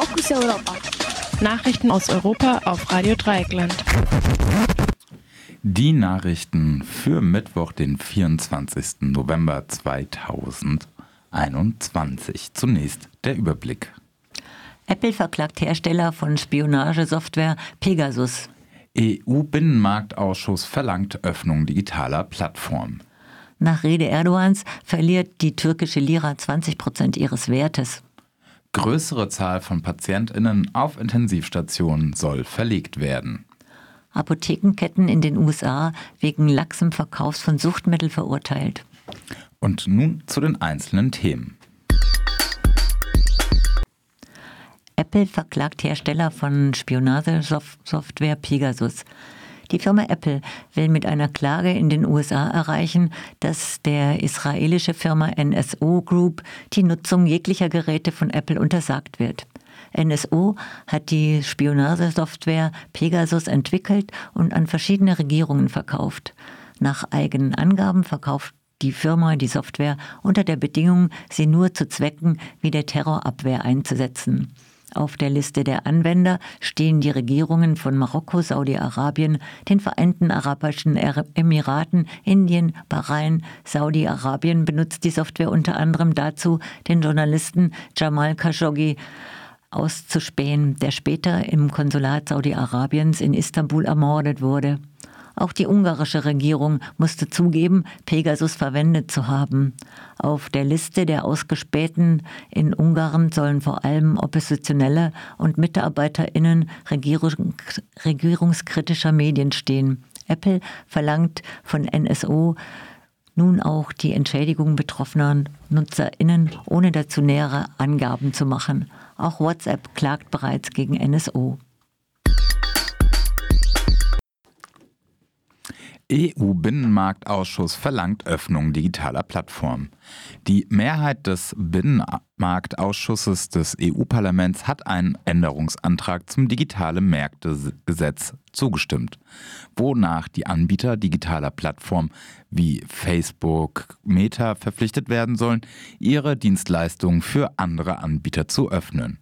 Fokus Europa. Nachrichten aus Europa auf Radio Dreieckland. Die Nachrichten für Mittwoch, den 24. November 2021. Zunächst der Überblick. Apple verklagt Hersteller von Spionagesoftware Pegasus. EU-Binnenmarktausschuss verlangt Öffnung digitaler Plattformen. Nach Rede Erdogans verliert die türkische Lira 20 Prozent ihres Wertes. Größere Zahl von PatientInnen auf Intensivstationen soll verlegt werden. Apothekenketten in den USA wegen laxem Verkaufs von Suchtmitteln verurteilt. Und nun zu den einzelnen Themen. Apple verklagt Hersteller von Spionagesoftware Pegasus. Die Firma Apple will mit einer Klage in den USA erreichen, dass der israelische Firma NSO Group die Nutzung jeglicher Geräte von Apple untersagt wird. NSO hat die Spionagesoftware Pegasus entwickelt und an verschiedene Regierungen verkauft. Nach eigenen Angaben verkauft die Firma die Software unter der Bedingung, sie nur zu Zwecken wie der Terrorabwehr einzusetzen. Auf der Liste der Anwender stehen die Regierungen von Marokko, Saudi-Arabien, den Vereinten Arabischen Emiraten, Indien, Bahrain. Saudi-Arabien benutzt die Software unter anderem dazu, den Journalisten Jamal Khashoggi auszuspähen, der später im Konsulat Saudi-Arabiens in Istanbul ermordet wurde. Auch die ungarische Regierung musste zugeben, Pegasus verwendet zu haben. Auf der Liste der Ausgespähten in Ungarn sollen vor allem Oppositionelle und MitarbeiterInnen regierungs regierungskritischer Medien stehen. Apple verlangt von NSO nun auch die Entschädigung betroffener NutzerInnen, ohne dazu nähere Angaben zu machen. Auch WhatsApp klagt bereits gegen NSO. EU-Binnenmarktausschuss verlangt Öffnung digitaler Plattformen. Die Mehrheit des Binnenmarktausschusses des EU-Parlaments hat einen Änderungsantrag zum digitale Märkte-Gesetz zugestimmt, wonach die Anbieter digitaler Plattformen wie Facebook, Meta verpflichtet werden sollen, ihre Dienstleistungen für andere Anbieter zu öffnen.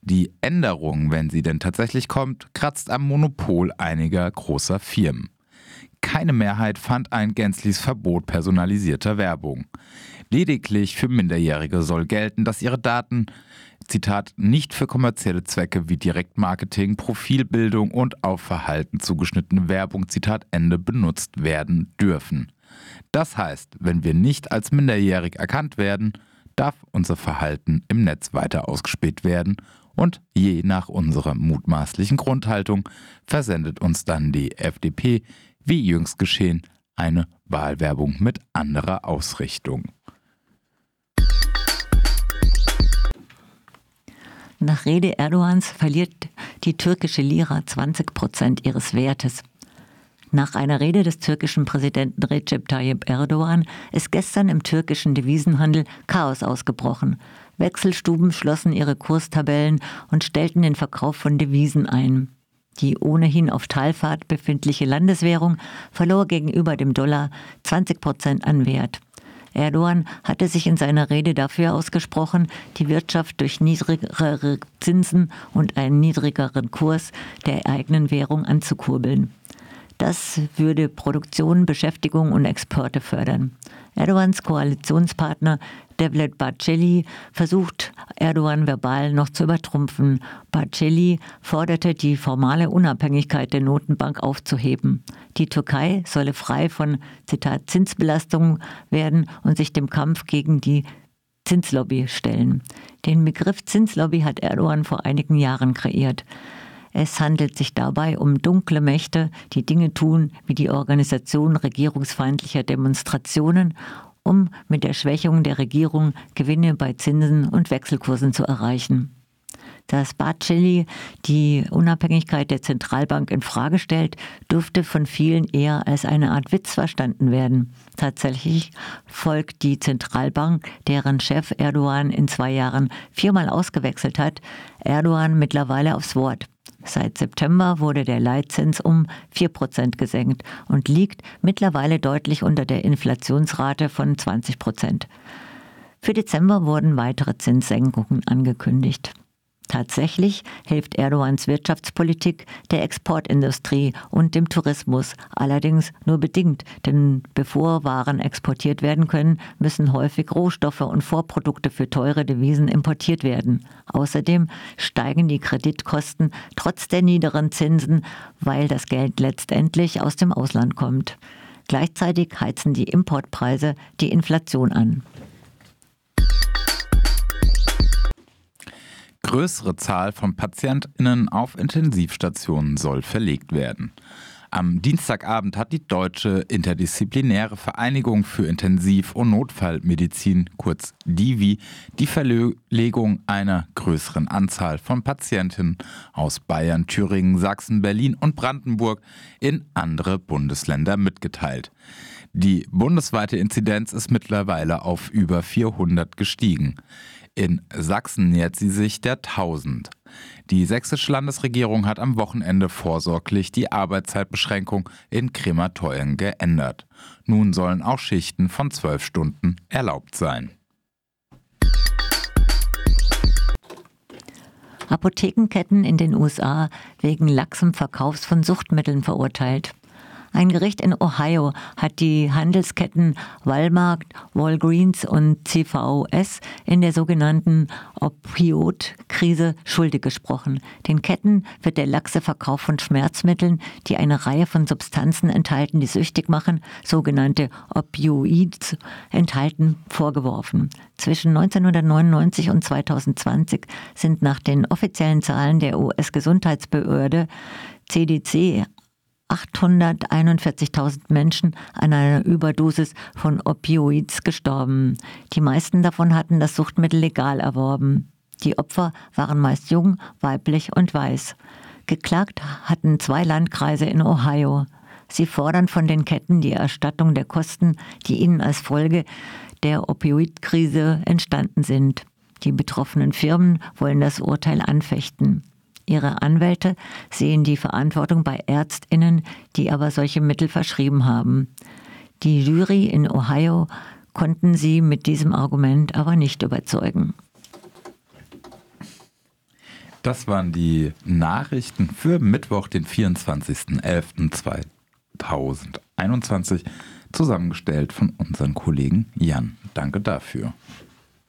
Die Änderung, wenn sie denn tatsächlich kommt, kratzt am Monopol einiger großer Firmen. Keine Mehrheit fand ein gänzliches Verbot personalisierter Werbung. Lediglich für Minderjährige soll gelten, dass ihre Daten, Zitat, nicht für kommerzielle Zwecke wie Direktmarketing, Profilbildung und auf Verhalten zugeschnittene Werbung, Zitat Ende, benutzt werden dürfen. Das heißt, wenn wir nicht als minderjährig erkannt werden, darf unser Verhalten im Netz weiter ausgespäht werden und je nach unserer mutmaßlichen Grundhaltung versendet uns dann die FDP wie jüngst geschehen, eine Wahlwerbung mit anderer Ausrichtung. Nach Rede Erdogans verliert die türkische Lira 20 Prozent ihres Wertes. Nach einer Rede des türkischen Präsidenten Recep Tayyip Erdogan ist gestern im türkischen Devisenhandel Chaos ausgebrochen. Wechselstuben schlossen ihre Kurstabellen und stellten den Verkauf von Devisen ein. Die ohnehin auf Talfahrt befindliche Landeswährung verlor gegenüber dem Dollar 20 Prozent an Wert. Erdogan hatte sich in seiner Rede dafür ausgesprochen, die Wirtschaft durch niedrigere Zinsen und einen niedrigeren Kurs der eigenen Währung anzukurbeln. Das würde Produktion, Beschäftigung und Exporte fördern. Erdogans Koalitionspartner Devlet Barceli versucht Erdogan verbal noch zu übertrumpfen. Barceli forderte die formale Unabhängigkeit der Notenbank aufzuheben. Die Türkei solle frei von Zitat Zinsbelastung werden und sich dem Kampf gegen die Zinslobby stellen. Den Begriff Zinslobby hat Erdogan vor einigen Jahren kreiert. Es handelt sich dabei um dunkle Mächte, die Dinge tun wie die Organisation regierungsfeindlicher Demonstrationen, um mit der Schwächung der Regierung Gewinne bei Zinsen und Wechselkursen zu erreichen. Dass Barceli die Unabhängigkeit der Zentralbank in Frage stellt, dürfte von vielen eher als eine Art Witz verstanden werden. Tatsächlich folgt die Zentralbank, deren Chef Erdogan in zwei Jahren viermal ausgewechselt hat, Erdogan mittlerweile aufs Wort. Seit September wurde der Leitzins um 4% gesenkt und liegt mittlerweile deutlich unter der Inflationsrate von 20%. Für Dezember wurden weitere Zinssenkungen angekündigt. Tatsächlich hilft Erdogans Wirtschaftspolitik der Exportindustrie und dem Tourismus, allerdings nur bedingt, denn bevor Waren exportiert werden können, müssen häufig Rohstoffe und Vorprodukte für teure Devisen importiert werden. Außerdem steigen die Kreditkosten trotz der niederen Zinsen, weil das Geld letztendlich aus dem Ausland kommt. Gleichzeitig heizen die Importpreise die Inflation an. Größere Zahl von PatientInnen auf Intensivstationen soll verlegt werden. Am Dienstagabend hat die Deutsche Interdisziplinäre Vereinigung für Intensiv- und Notfallmedizin, kurz DIVI, die Verlegung einer größeren Anzahl von Patienten aus Bayern, Thüringen, Sachsen, Berlin und Brandenburg in andere Bundesländer mitgeteilt. Die bundesweite Inzidenz ist mittlerweile auf über 400 gestiegen. In Sachsen nähert sie sich der 1000. Die sächsische Landesregierung hat am Wochenende vorsorglich die Arbeitszeitbeschränkung in Krematorien geändert. Nun sollen auch Schichten von 12 Stunden erlaubt sein. Apothekenketten in den USA wegen laxem Verkaufs von Suchtmitteln verurteilt. Ein Gericht in Ohio hat die Handelsketten Walmart, Walgreens und CVS in der sogenannten Opioid-Krise schuldig gesprochen. Den Ketten wird der laxe Verkauf von Schmerzmitteln, die eine Reihe von Substanzen enthalten, die süchtig machen, sogenannte Opioids enthalten, vorgeworfen. Zwischen 1999 und 2020 sind nach den offiziellen Zahlen der US-Gesundheitsbehörde CDC 841.000 Menschen an einer Überdosis von Opioids gestorben. Die meisten davon hatten das Suchtmittel legal erworben. Die Opfer waren meist jung, weiblich und weiß. Geklagt hatten zwei Landkreise in Ohio. Sie fordern von den Ketten die Erstattung der Kosten, die ihnen als Folge der Opioidkrise entstanden sind. Die betroffenen Firmen wollen das Urteil anfechten. Ihre Anwälte sehen die Verantwortung bei Ärztinnen, die aber solche Mittel verschrieben haben. Die Jury in Ohio konnten sie mit diesem Argument aber nicht überzeugen. Das waren die Nachrichten für Mittwoch, den 24.11.2021, zusammengestellt von unserem Kollegen Jan. Danke dafür.